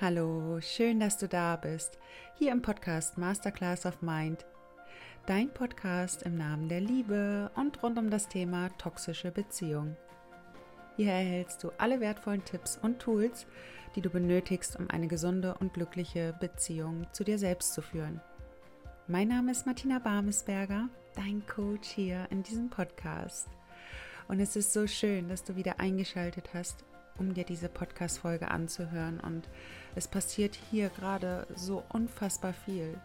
Hallo, schön, dass du da bist. Hier im Podcast Masterclass of Mind. Dein Podcast im Namen der Liebe und rund um das Thema toxische Beziehung. Hier erhältst du alle wertvollen Tipps und Tools, die du benötigst, um eine gesunde und glückliche Beziehung zu dir selbst zu führen. Mein Name ist Martina Barmesberger, dein Coach hier in diesem Podcast. Und es ist so schön, dass du wieder eingeschaltet hast, um dir diese Podcast-Folge anzuhören. Und es passiert hier gerade so unfassbar viel.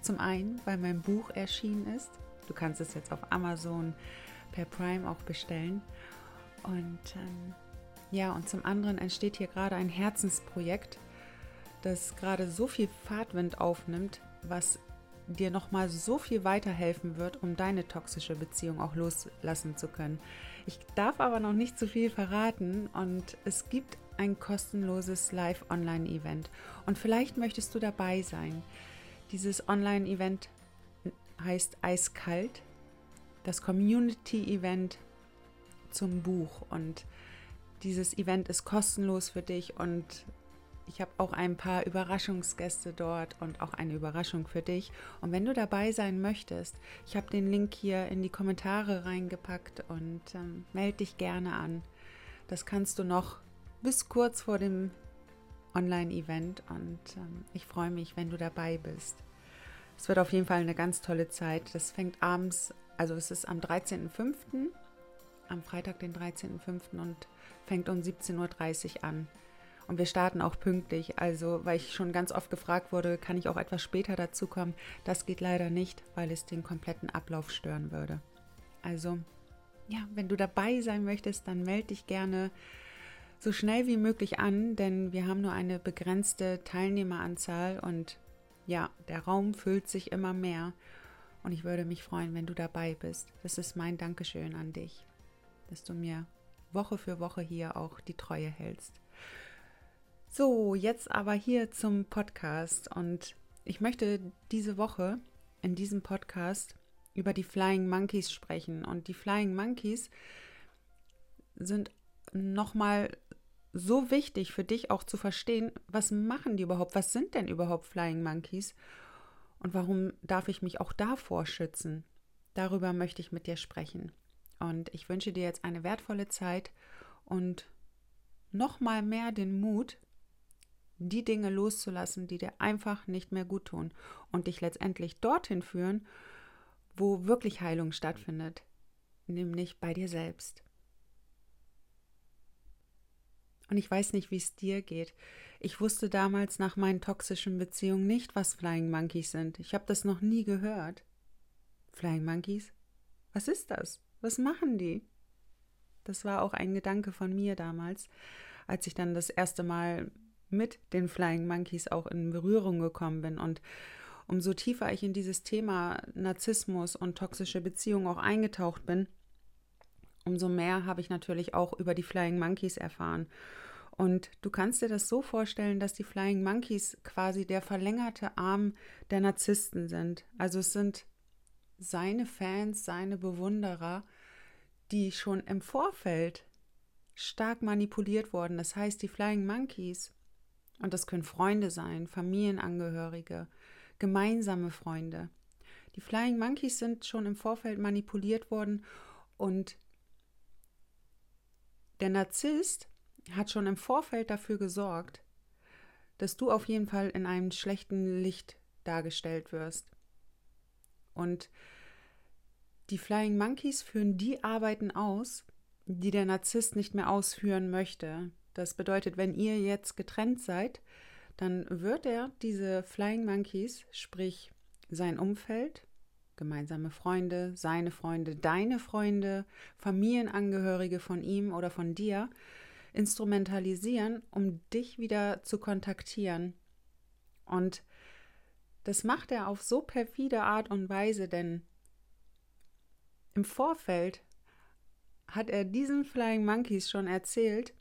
Zum einen, weil mein Buch erschienen ist. Du kannst es jetzt auf Amazon per Prime auch bestellen. Und ähm, ja, und zum anderen entsteht hier gerade ein Herzensprojekt, das gerade so viel Fahrtwind aufnimmt, was dir nochmal so viel weiterhelfen wird, um deine toxische Beziehung auch loslassen zu können. Ich darf aber noch nicht zu viel verraten. Und es gibt ein kostenloses Live-Online-Event. Und vielleicht möchtest du dabei sein. Dieses Online-Event heißt Eiskalt, das Community-Event zum Buch. Und dieses Event ist kostenlos für dich. Und ich habe auch ein paar Überraschungsgäste dort und auch eine Überraschung für dich. Und wenn du dabei sein möchtest, ich habe den Link hier in die Kommentare reingepackt und ähm, melde dich gerne an. Das kannst du noch bis kurz vor dem Online-Event und ähm, ich freue mich, wenn du dabei bist. Es wird auf jeden Fall eine ganz tolle Zeit. Das fängt abends, also es ist am 13.05., am Freitag, den 13.05. und fängt um 17.30 Uhr an. Und wir starten auch pünktlich. Also, weil ich schon ganz oft gefragt wurde, kann ich auch etwas später dazukommen? Das geht leider nicht, weil es den kompletten Ablauf stören würde. Also, ja, wenn du dabei sein möchtest, dann melde dich gerne so schnell wie möglich an, denn wir haben nur eine begrenzte Teilnehmeranzahl und ja, der Raum füllt sich immer mehr. Und ich würde mich freuen, wenn du dabei bist. Das ist mein Dankeschön an dich, dass du mir Woche für Woche hier auch die Treue hältst. So, jetzt aber hier zum Podcast und ich möchte diese Woche in diesem Podcast über die Flying Monkeys sprechen und die Flying Monkeys sind nochmal so wichtig für dich auch zu verstehen, was machen die überhaupt, was sind denn überhaupt Flying Monkeys und warum darf ich mich auch davor schützen. Darüber möchte ich mit dir sprechen. Und ich wünsche dir jetzt eine wertvolle Zeit und nochmal mehr den Mut, die Dinge loszulassen, die dir einfach nicht mehr gut tun und dich letztendlich dorthin führen, wo wirklich Heilung stattfindet, nämlich bei dir selbst. Und ich weiß nicht, wie es dir geht. Ich wusste damals nach meinen toxischen Beziehungen nicht, was Flying Monkeys sind. Ich habe das noch nie gehört. Flying Monkeys? Was ist das? Was machen die? Das war auch ein Gedanke von mir damals, als ich dann das erste Mal mit den Flying Monkeys auch in Berührung gekommen bin. Und umso tiefer ich in dieses Thema Narzissmus und toxische Beziehungen auch eingetaucht bin, umso mehr habe ich natürlich auch über die Flying Monkeys erfahren. Und du kannst dir das so vorstellen, dass die Flying Monkeys quasi der verlängerte Arm der Narzissten sind. Also es sind seine Fans, seine Bewunderer, die schon im Vorfeld stark manipuliert wurden. Das heißt, die Flying Monkeys und das können Freunde sein, Familienangehörige, gemeinsame Freunde. Die Flying Monkeys sind schon im Vorfeld manipuliert worden und der Narzisst hat schon im Vorfeld dafür gesorgt, dass du auf jeden Fall in einem schlechten Licht dargestellt wirst. Und die Flying Monkeys führen die Arbeiten aus, die der Narzisst nicht mehr ausführen möchte. Das bedeutet, wenn ihr jetzt getrennt seid, dann wird er diese Flying Monkeys, sprich sein Umfeld, gemeinsame Freunde, seine Freunde, deine Freunde, Familienangehörige von ihm oder von dir, instrumentalisieren, um dich wieder zu kontaktieren. Und das macht er auf so perfide Art und Weise, denn im Vorfeld hat er diesen Flying Monkeys schon erzählt,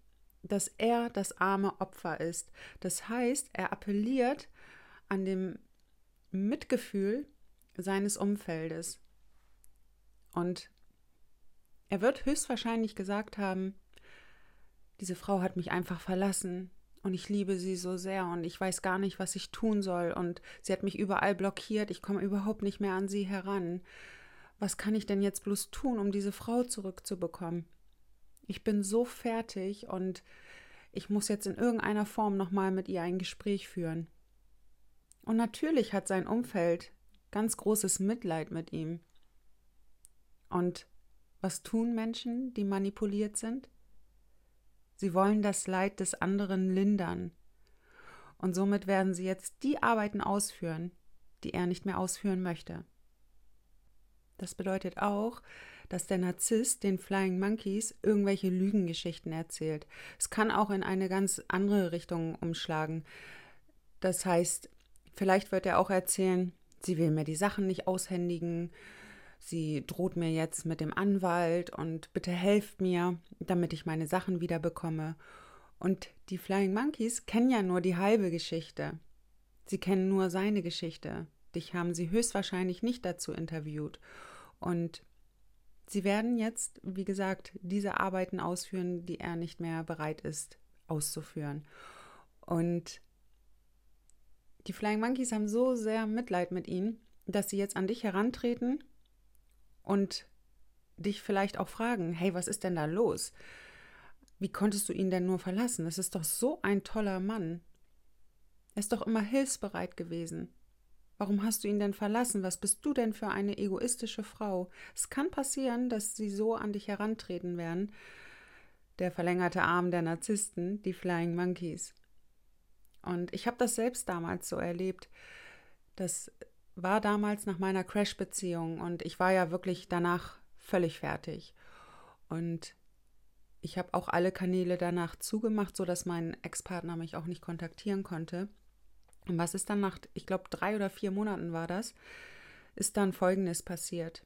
dass er das arme Opfer ist. Das heißt, er appelliert an dem Mitgefühl seines Umfeldes. Und er wird höchstwahrscheinlich gesagt haben, diese Frau hat mich einfach verlassen und ich liebe sie so sehr und ich weiß gar nicht, was ich tun soll und sie hat mich überall blockiert, ich komme überhaupt nicht mehr an sie heran. Was kann ich denn jetzt bloß tun, um diese Frau zurückzubekommen? Ich bin so fertig und ich muss jetzt in irgendeiner Form nochmal mit ihr ein Gespräch führen. Und natürlich hat sein Umfeld ganz großes Mitleid mit ihm. Und was tun Menschen, die manipuliert sind? Sie wollen das Leid des anderen lindern. Und somit werden sie jetzt die Arbeiten ausführen, die er nicht mehr ausführen möchte. Das bedeutet auch, dass der Narzisst den Flying Monkeys irgendwelche Lügengeschichten erzählt. Es kann auch in eine ganz andere Richtung umschlagen. Das heißt, vielleicht wird er auch erzählen, sie will mir die Sachen nicht aushändigen, sie droht mir jetzt mit dem Anwalt und bitte helft mir, damit ich meine Sachen wieder bekomme. Und die Flying Monkeys kennen ja nur die halbe Geschichte. Sie kennen nur seine Geschichte. Dich haben sie höchstwahrscheinlich nicht dazu interviewt. Und sie werden jetzt, wie gesagt, diese Arbeiten ausführen, die er nicht mehr bereit ist auszuführen. Und die Flying Monkeys haben so sehr Mitleid mit ihnen, dass sie jetzt an dich herantreten und dich vielleicht auch fragen, hey, was ist denn da los? Wie konntest du ihn denn nur verlassen? Das ist doch so ein toller Mann. Er ist doch immer hilfsbereit gewesen. Warum hast du ihn denn verlassen? Was bist du denn für eine egoistische Frau? Es kann passieren, dass sie so an dich herantreten werden. Der verlängerte Arm der Narzissten, die Flying Monkeys. Und ich habe das selbst damals so erlebt. Das war damals nach meiner Crash-Beziehung und ich war ja wirklich danach völlig fertig. Und ich habe auch alle Kanäle danach zugemacht, sodass mein Ex-Partner mich auch nicht kontaktieren konnte. Und was ist dann nach, ich glaube, drei oder vier Monaten war das, ist dann Folgendes passiert.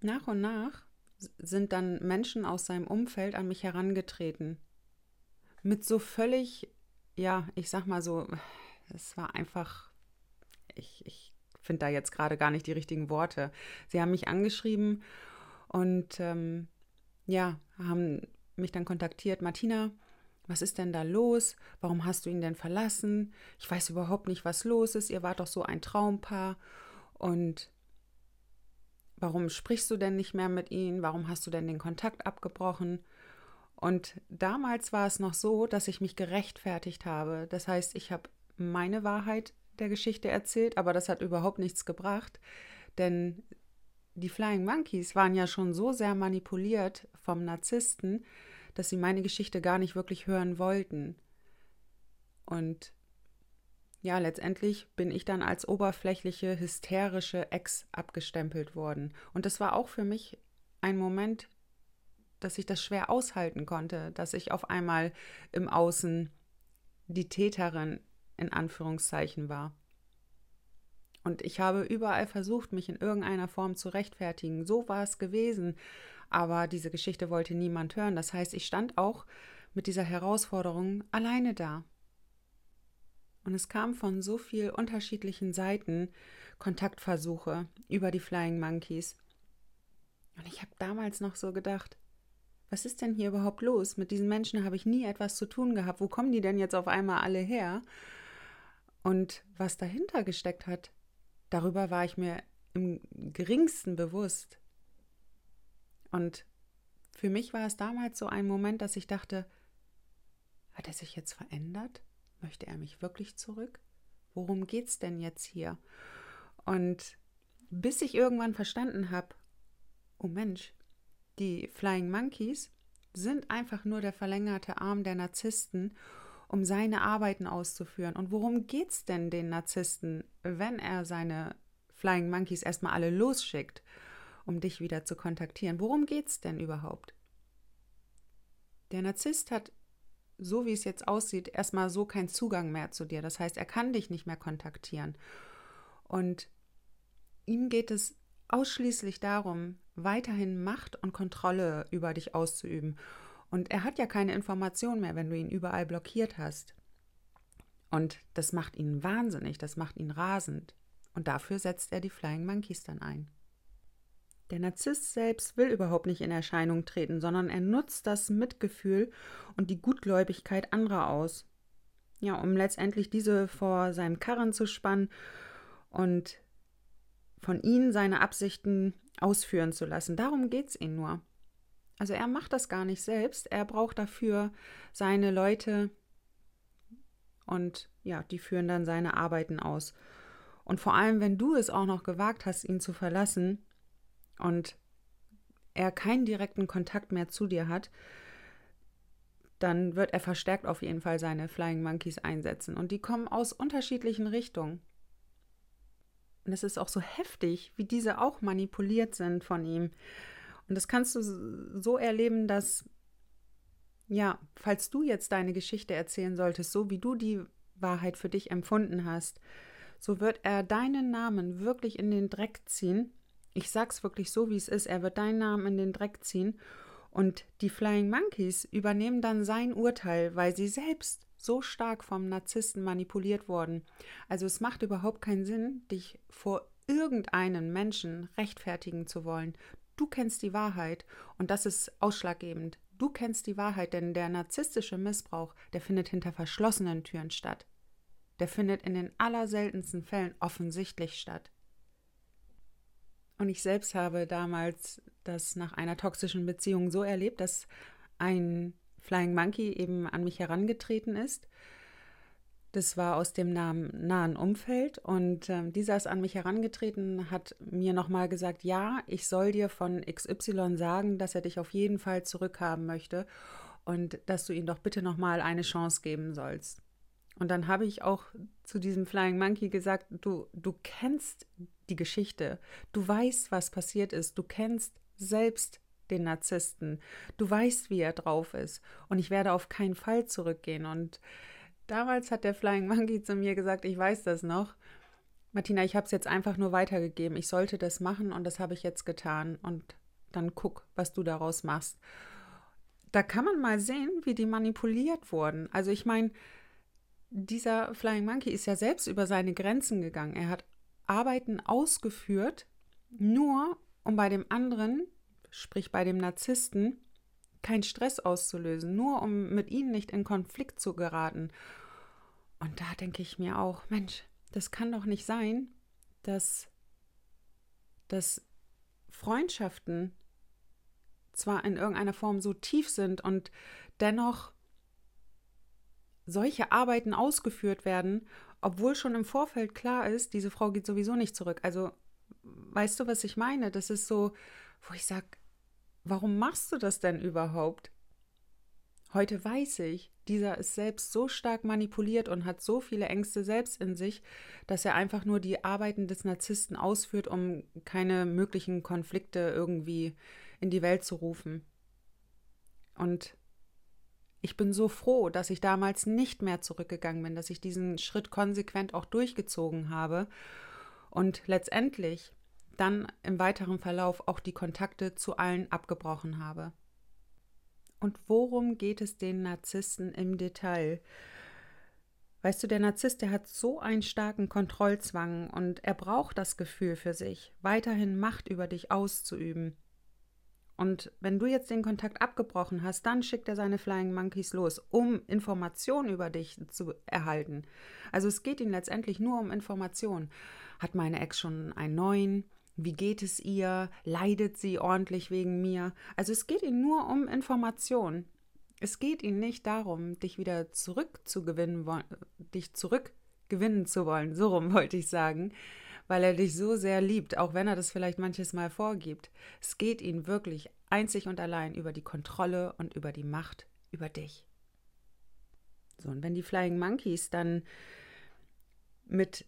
Nach und nach sind dann Menschen aus seinem Umfeld an mich herangetreten. Mit so völlig, ja, ich sag mal so, es war einfach, ich, ich finde da jetzt gerade gar nicht die richtigen Worte. Sie haben mich angeschrieben und ähm, ja, haben mich dann kontaktiert. Martina, was ist denn da los? Warum hast du ihn denn verlassen? Ich weiß überhaupt nicht, was los ist. Ihr wart doch so ein Traumpaar. Und warum sprichst du denn nicht mehr mit ihm? Warum hast du denn den Kontakt abgebrochen? Und damals war es noch so, dass ich mich gerechtfertigt habe. Das heißt, ich habe meine Wahrheit der Geschichte erzählt, aber das hat überhaupt nichts gebracht, denn die Flying Monkeys waren ja schon so sehr manipuliert vom Narzissten, dass sie meine Geschichte gar nicht wirklich hören wollten. Und ja, letztendlich bin ich dann als oberflächliche, hysterische Ex abgestempelt worden. Und das war auch für mich ein Moment, dass ich das schwer aushalten konnte, dass ich auf einmal im Außen die Täterin in Anführungszeichen war. Und ich habe überall versucht, mich in irgendeiner Form zu rechtfertigen. So war es gewesen aber diese Geschichte wollte niemand hören. Das heißt, ich stand auch mit dieser Herausforderung alleine da. Und es kam von so vielen unterschiedlichen Seiten Kontaktversuche über die Flying Monkeys. Und ich habe damals noch so gedacht, was ist denn hier überhaupt los? Mit diesen Menschen habe ich nie etwas zu tun gehabt. Wo kommen die denn jetzt auf einmal alle her? Und was dahinter gesteckt hat, darüber war ich mir im geringsten bewusst. Und für mich war es damals so ein Moment, dass ich dachte, hat er sich jetzt verändert? Möchte er mich wirklich zurück? Worum geht's denn jetzt hier? Und bis ich irgendwann verstanden habe, oh Mensch, die Flying Monkeys sind einfach nur der verlängerte Arm der Narzissten, um seine Arbeiten auszuführen. Und worum geht's denn den Narzissten, wenn er seine Flying Monkeys erstmal alle losschickt? Um dich wieder zu kontaktieren. Worum geht es denn überhaupt? Der Narzisst hat, so wie es jetzt aussieht, erstmal so keinen Zugang mehr zu dir. Das heißt, er kann dich nicht mehr kontaktieren. Und ihm geht es ausschließlich darum, weiterhin Macht und Kontrolle über dich auszuüben. Und er hat ja keine Information mehr, wenn du ihn überall blockiert hast. Und das macht ihn wahnsinnig, das macht ihn rasend. Und dafür setzt er die Flying Monkeys dann ein. Der Narzisst selbst will überhaupt nicht in Erscheinung treten, sondern er nutzt das Mitgefühl und die Gutgläubigkeit anderer aus. ja, um letztendlich diese vor seinem Karren zu spannen und von ihnen seine Absichten ausführen zu lassen. Darum geht es ihm nur. Also er macht das gar nicht selbst, er braucht dafür seine Leute und ja, die führen dann seine Arbeiten aus. Und vor allem, wenn du es auch noch gewagt hast, ihn zu verlassen und er keinen direkten Kontakt mehr zu dir hat, dann wird er verstärkt auf jeden Fall seine Flying Monkeys einsetzen. Und die kommen aus unterschiedlichen Richtungen. Und es ist auch so heftig, wie diese auch manipuliert sind von ihm. Und das kannst du so erleben, dass, ja, falls du jetzt deine Geschichte erzählen solltest, so wie du die Wahrheit für dich empfunden hast, so wird er deinen Namen wirklich in den Dreck ziehen. Ich sag's wirklich so, wie es ist. Er wird deinen Namen in den Dreck ziehen und die Flying Monkeys übernehmen dann sein Urteil, weil sie selbst so stark vom Narzissten manipuliert wurden. Also es macht überhaupt keinen Sinn, dich vor irgendeinen Menschen rechtfertigen zu wollen. Du kennst die Wahrheit und das ist ausschlaggebend. Du kennst die Wahrheit, denn der narzisstische Missbrauch, der findet hinter verschlossenen Türen statt. Der findet in den allerseltensten Fällen offensichtlich statt. Und ich selbst habe damals das nach einer toxischen Beziehung so erlebt, dass ein Flying Monkey eben an mich herangetreten ist. Das war aus dem nahen Umfeld und äh, dieser ist an mich herangetreten, hat mir nochmal gesagt, ja, ich soll dir von XY sagen, dass er dich auf jeden Fall zurückhaben möchte und dass du ihm doch bitte nochmal eine Chance geben sollst. Und dann habe ich auch zu diesem Flying Monkey gesagt, du, du kennst die Geschichte, du weißt, was passiert ist, du kennst selbst den Narzissten, du weißt, wie er drauf ist und ich werde auf keinen Fall zurückgehen. Und damals hat der Flying Monkey zu mir gesagt, ich weiß das noch. Martina, ich habe es jetzt einfach nur weitergegeben. Ich sollte das machen und das habe ich jetzt getan. Und dann guck, was du daraus machst. Da kann man mal sehen, wie die manipuliert wurden. Also ich meine, dieser Flying Monkey ist ja selbst über seine Grenzen gegangen. Er hat Arbeiten ausgeführt, nur um bei dem anderen, sprich bei dem Narzissten, keinen Stress auszulösen, nur um mit ihnen nicht in Konflikt zu geraten. Und da denke ich mir auch, Mensch, das kann doch nicht sein, dass, dass Freundschaften zwar in irgendeiner Form so tief sind und dennoch solche Arbeiten ausgeführt werden, obwohl schon im Vorfeld klar ist, diese Frau geht sowieso nicht zurück. Also, weißt du, was ich meine? Das ist so, wo ich sage, warum machst du das denn überhaupt? Heute weiß ich, dieser ist selbst so stark manipuliert und hat so viele Ängste selbst in sich, dass er einfach nur die Arbeiten des Narzissten ausführt, um keine möglichen Konflikte irgendwie in die Welt zu rufen. Und ich bin so froh, dass ich damals nicht mehr zurückgegangen bin, dass ich diesen Schritt konsequent auch durchgezogen habe und letztendlich dann im weiteren Verlauf auch die Kontakte zu allen abgebrochen habe. Und worum geht es den Narzissten im Detail? Weißt du, der Narzisst, der hat so einen starken Kontrollzwang und er braucht das Gefühl für sich, weiterhin Macht über dich auszuüben. Und wenn du jetzt den Kontakt abgebrochen hast, dann schickt er seine Flying Monkeys los, um Informationen über dich zu erhalten. Also es geht ihm letztendlich nur um Informationen. Hat meine Ex schon einen neuen? Wie geht es ihr? Leidet sie ordentlich wegen mir? Also es geht ihm nur um Informationen. Es geht ihm nicht darum, dich wieder zurückzugewinnen, dich zurückgewinnen zu wollen. So rum wollte ich sagen weil er dich so sehr liebt, auch wenn er das vielleicht manches Mal vorgibt. Es geht ihm wirklich einzig und allein über die Kontrolle und über die Macht über dich. So, und wenn die Flying Monkeys dann mit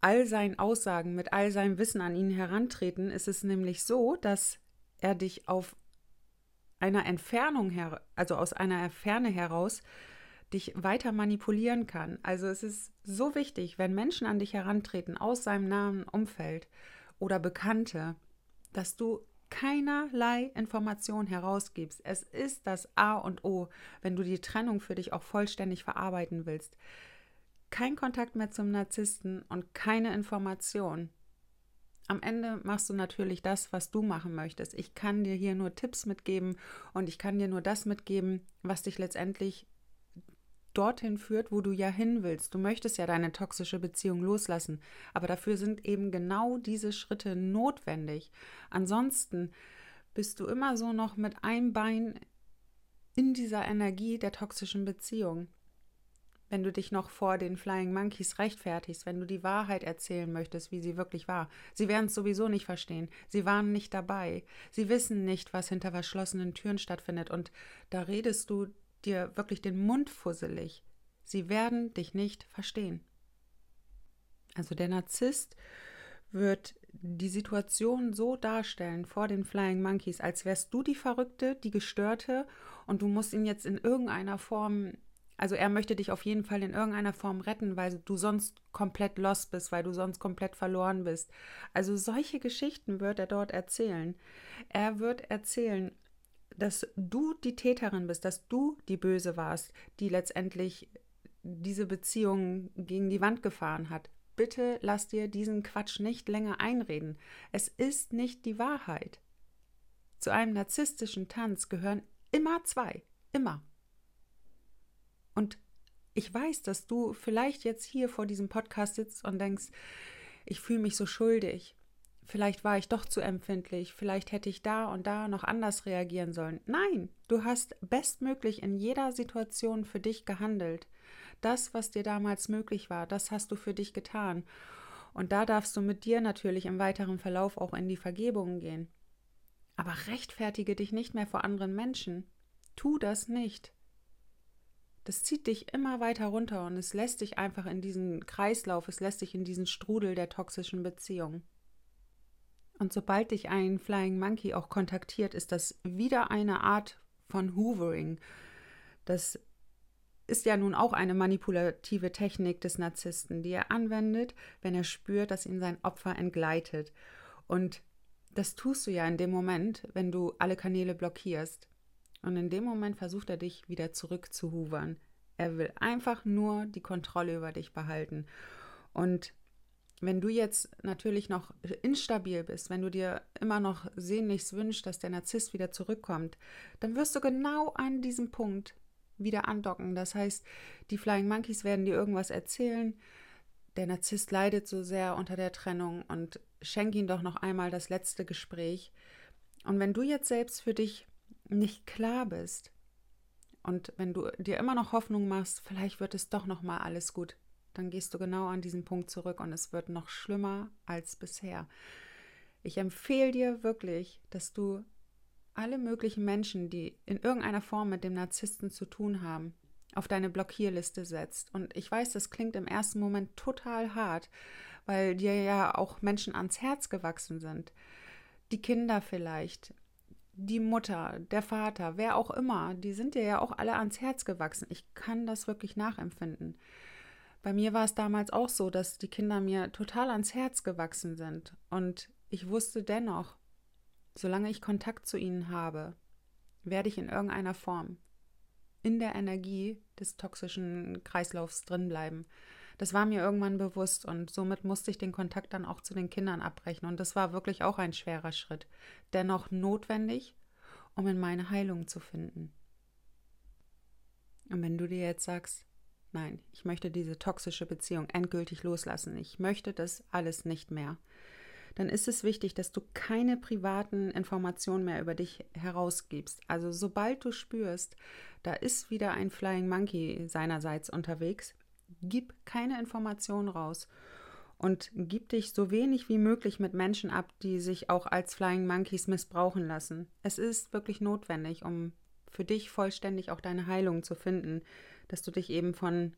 all seinen Aussagen, mit all seinem Wissen an ihn herantreten, ist es nämlich so, dass er dich auf einer Entfernung her, also aus einer Ferne heraus dich weiter manipulieren kann. Also es ist so wichtig, wenn Menschen an dich herantreten aus seinem nahen Umfeld oder Bekannte, dass du keinerlei Information herausgibst. Es ist das A und O, wenn du die Trennung für dich auch vollständig verarbeiten willst. Kein Kontakt mehr zum Narzissten und keine Information. Am Ende machst du natürlich das, was du machen möchtest. Ich kann dir hier nur Tipps mitgeben und ich kann dir nur das mitgeben, was dich letztendlich dorthin führt, wo du ja hin willst. Du möchtest ja deine toxische Beziehung loslassen, aber dafür sind eben genau diese Schritte notwendig. Ansonsten bist du immer so noch mit einem Bein in dieser Energie der toxischen Beziehung. Wenn du dich noch vor den Flying Monkeys rechtfertigst, wenn du die Wahrheit erzählen möchtest, wie sie wirklich war. Sie werden es sowieso nicht verstehen. Sie waren nicht dabei. Sie wissen nicht, was hinter verschlossenen Türen stattfindet. Und da redest du dir wirklich den Mund fusselig. Sie werden dich nicht verstehen. Also der Narzisst wird die Situation so darstellen vor den Flying Monkeys, als wärst du die Verrückte, die Gestörte und du musst ihn jetzt in irgendeiner Form, also er möchte dich auf jeden Fall in irgendeiner Form retten, weil du sonst komplett lost bist, weil du sonst komplett verloren bist. Also solche Geschichten wird er dort erzählen. Er wird erzählen, dass du die Täterin bist, dass du die Böse warst, die letztendlich diese Beziehung gegen die Wand gefahren hat. Bitte lass dir diesen Quatsch nicht länger einreden. Es ist nicht die Wahrheit. Zu einem narzisstischen Tanz gehören immer zwei. Immer. Und ich weiß, dass du vielleicht jetzt hier vor diesem Podcast sitzt und denkst, ich fühle mich so schuldig vielleicht war ich doch zu empfindlich, vielleicht hätte ich da und da noch anders reagieren sollen. Nein, du hast bestmöglich in jeder Situation für dich gehandelt. Das, was dir damals möglich war, das hast du für dich getan. Und da darfst du mit dir natürlich im weiteren Verlauf auch in die Vergebung gehen. Aber rechtfertige dich nicht mehr vor anderen Menschen. Tu das nicht. Das zieht dich immer weiter runter und es lässt dich einfach in diesen Kreislauf, es lässt dich in diesen Strudel der toxischen Beziehung. Und sobald dich ein Flying Monkey auch kontaktiert, ist das wieder eine Art von Hoovering. Das ist ja nun auch eine manipulative Technik des Narzissten, die er anwendet, wenn er spürt, dass ihn sein Opfer entgleitet. Und das tust du ja in dem Moment, wenn du alle Kanäle blockierst. Und in dem Moment versucht er dich wieder zurück zu hoovern. Er will einfach nur die Kontrolle über dich behalten. Und wenn du jetzt natürlich noch instabil bist, wenn du dir immer noch sehnlichst wünschst, dass der Narzisst wieder zurückkommt, dann wirst du genau an diesem Punkt wieder andocken. Das heißt, die Flying Monkeys werden dir irgendwas erzählen. Der Narzisst leidet so sehr unter der Trennung und schenk ihm doch noch einmal das letzte Gespräch. Und wenn du jetzt selbst für dich nicht klar bist und wenn du dir immer noch Hoffnung machst, vielleicht wird es doch noch mal alles gut, dann gehst du genau an diesen Punkt zurück und es wird noch schlimmer als bisher. Ich empfehle dir wirklich, dass du alle möglichen Menschen, die in irgendeiner Form mit dem Narzissten zu tun haben, auf deine Blockierliste setzt. Und ich weiß, das klingt im ersten Moment total hart, weil dir ja auch Menschen ans Herz gewachsen sind. Die Kinder vielleicht, die Mutter, der Vater, wer auch immer, die sind dir ja auch alle ans Herz gewachsen. Ich kann das wirklich nachempfinden. Bei mir war es damals auch so, dass die Kinder mir total ans Herz gewachsen sind. Und ich wusste dennoch, solange ich Kontakt zu ihnen habe, werde ich in irgendeiner Form in der Energie des toxischen Kreislaufs drinbleiben. Das war mir irgendwann bewusst und somit musste ich den Kontakt dann auch zu den Kindern abbrechen. Und das war wirklich auch ein schwerer Schritt, dennoch notwendig, um in meine Heilung zu finden. Und wenn du dir jetzt sagst, Nein, ich möchte diese toxische Beziehung endgültig loslassen. Ich möchte das alles nicht mehr. Dann ist es wichtig, dass du keine privaten Informationen mehr über dich herausgibst. Also sobald du spürst, da ist wieder ein Flying Monkey seinerseits unterwegs, gib keine Informationen raus und gib dich so wenig wie möglich mit Menschen ab, die sich auch als Flying Monkeys missbrauchen lassen. Es ist wirklich notwendig, um für dich vollständig auch deine Heilung zu finden dass du dich eben von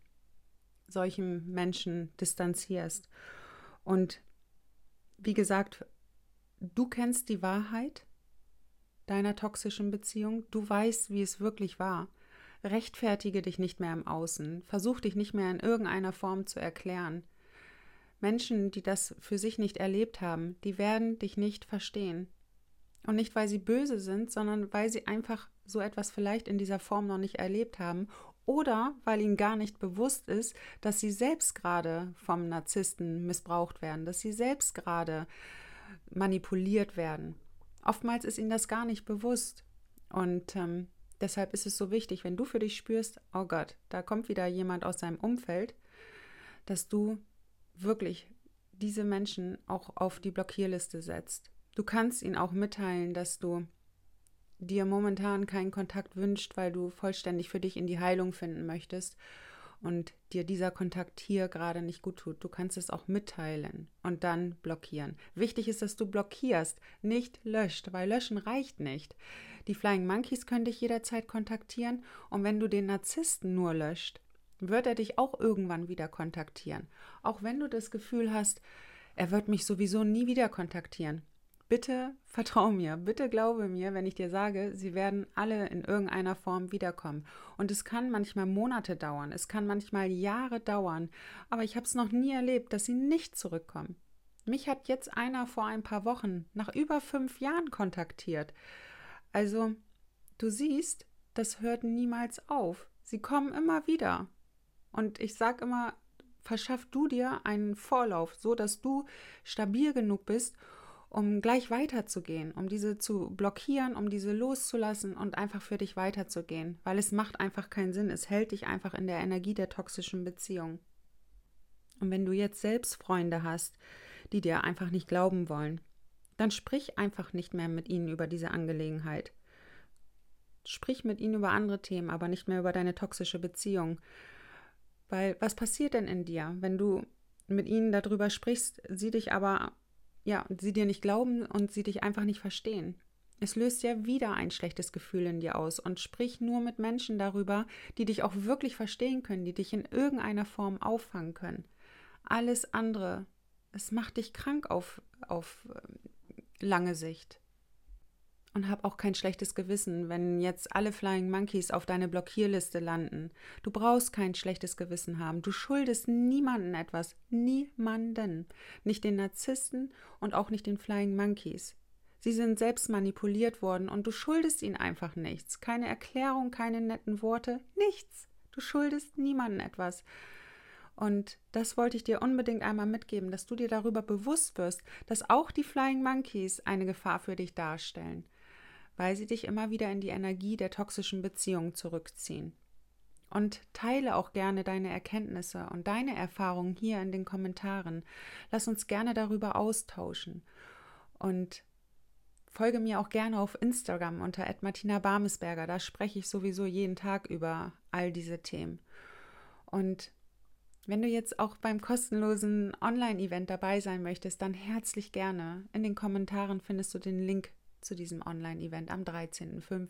solchen Menschen distanzierst. Und wie gesagt, du kennst die Wahrheit deiner toxischen Beziehung, du weißt, wie es wirklich war. Rechtfertige dich nicht mehr im Außen, versuch dich nicht mehr in irgendeiner Form zu erklären. Menschen, die das für sich nicht erlebt haben, die werden dich nicht verstehen. Und nicht, weil sie böse sind, sondern weil sie einfach so etwas vielleicht in dieser Form noch nicht erlebt haben oder weil ihnen gar nicht bewusst ist, dass sie selbst gerade vom Narzissten missbraucht werden, dass sie selbst gerade manipuliert werden. Oftmals ist ihnen das gar nicht bewusst. Und ähm, Deshalb ist es so wichtig, wenn du für dich spürst, oh Gott, da kommt wieder jemand aus seinem Umfeld, dass du wirklich diese Menschen auch auf die Blockierliste setzt. Du kannst ihnen auch mitteilen, dass du dir momentan keinen Kontakt wünscht, weil du vollständig für dich in die Heilung finden möchtest und dir dieser Kontakt hier gerade nicht gut tut. Du kannst es auch mitteilen und dann blockieren. Wichtig ist, dass du blockierst, nicht löscht, weil löschen reicht nicht. Die Flying Monkeys können dich jederzeit kontaktieren und wenn du den Narzissten nur löscht, wird er dich auch irgendwann wieder kontaktieren. Auch wenn du das Gefühl hast, er wird mich sowieso nie wieder kontaktieren. Bitte vertrau mir, bitte glaube mir, wenn ich dir sage, sie werden alle in irgendeiner Form wiederkommen. Und es kann manchmal Monate dauern, es kann manchmal Jahre dauern, aber ich habe es noch nie erlebt, dass sie nicht zurückkommen. Mich hat jetzt einer vor ein paar Wochen nach über fünf Jahren kontaktiert. Also, du siehst, das hört niemals auf. Sie kommen immer wieder. Und ich sage immer, verschaff du dir einen Vorlauf, so dass du stabil genug bist, um gleich weiterzugehen, um diese zu blockieren, um diese loszulassen und einfach für dich weiterzugehen, weil es macht einfach keinen Sinn, es hält dich einfach in der Energie der toxischen Beziehung. Und wenn du jetzt selbst Freunde hast, die dir einfach nicht glauben wollen, dann sprich einfach nicht mehr mit ihnen über diese Angelegenheit. Sprich mit ihnen über andere Themen, aber nicht mehr über deine toxische Beziehung. Weil was passiert denn in dir, wenn du mit ihnen darüber sprichst, sie dich aber ja, sie dir nicht glauben und sie dich einfach nicht verstehen. Es löst ja wieder ein schlechtes Gefühl in dir aus und sprich nur mit Menschen darüber, die dich auch wirklich verstehen können, die dich in irgendeiner Form auffangen können. Alles andere, es macht dich krank auf, auf ähm, lange Sicht und hab auch kein schlechtes Gewissen, wenn jetzt alle Flying Monkeys auf deine Blockierliste landen. Du brauchst kein schlechtes Gewissen haben. Du schuldest niemanden etwas. Niemanden. Nicht den Narzissten und auch nicht den Flying Monkeys. Sie sind selbst manipuliert worden und du schuldest ihnen einfach nichts. Keine Erklärung, keine netten Worte, nichts. Du schuldest niemanden etwas. Und das wollte ich dir unbedingt einmal mitgeben, dass du dir darüber bewusst wirst, dass auch die Flying Monkeys eine Gefahr für dich darstellen weil sie dich immer wieder in die Energie der toxischen Beziehung zurückziehen. Und teile auch gerne deine Erkenntnisse und deine Erfahrungen hier in den Kommentaren. Lass uns gerne darüber austauschen. Und folge mir auch gerne auf Instagram unter Martina Barmesberger. Da spreche ich sowieso jeden Tag über all diese Themen. Und wenn du jetzt auch beim kostenlosen Online-Event dabei sein möchtest, dann herzlich gerne. In den Kommentaren findest du den Link zu diesem Online-Event am 13.05.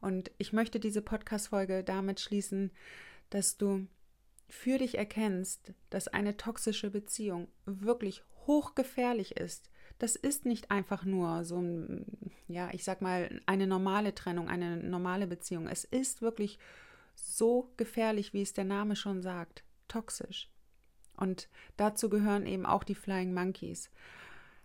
Und ich möchte diese Podcast-Folge damit schließen, dass du für dich erkennst, dass eine toxische Beziehung wirklich hochgefährlich ist. Das ist nicht einfach nur so ein, ja, ich sag mal, eine normale Trennung, eine normale Beziehung. Es ist wirklich so gefährlich, wie es der Name schon sagt, toxisch. Und dazu gehören eben auch die Flying Monkeys.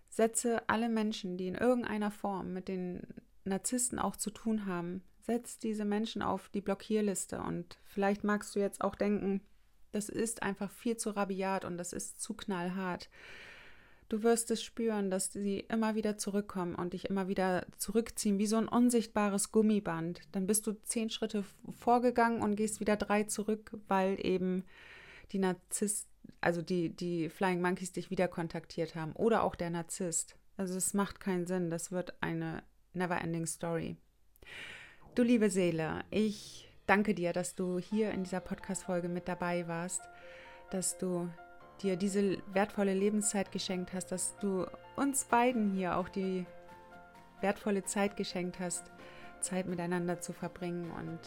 Setze alle Menschen, die in irgendeiner Form mit den Narzissten auch zu tun haben, setz diese Menschen auf die Blockierliste. Und vielleicht magst du jetzt auch denken, das ist einfach viel zu rabiat und das ist zu knallhart. Du wirst es spüren, dass sie immer wieder zurückkommen und dich immer wieder zurückziehen, wie so ein unsichtbares Gummiband. Dann bist du zehn Schritte vorgegangen und gehst wieder drei zurück, weil eben die Narzissten also die, die Flying Monkeys dich wieder kontaktiert haben oder auch der Narzisst. Also es macht keinen Sinn. Das wird eine never-ending Story. Du liebe Seele, ich danke dir, dass du hier in dieser Podcast-Folge mit dabei warst, dass du dir diese wertvolle Lebenszeit geschenkt hast, dass du uns beiden hier auch die wertvolle Zeit geschenkt hast, Zeit miteinander zu verbringen und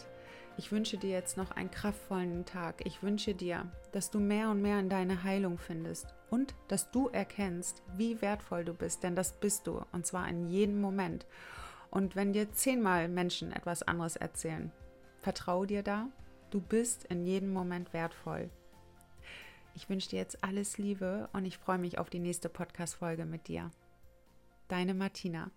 ich wünsche dir jetzt noch einen kraftvollen Tag. Ich wünsche dir, dass du mehr und mehr in deine Heilung findest und dass du erkennst, wie wertvoll du bist, denn das bist du und zwar in jedem Moment. Und wenn dir zehnmal Menschen etwas anderes erzählen, vertraue dir da, du bist in jedem Moment wertvoll. Ich wünsche dir jetzt alles Liebe und ich freue mich auf die nächste Podcast-Folge mit dir. Deine Martina.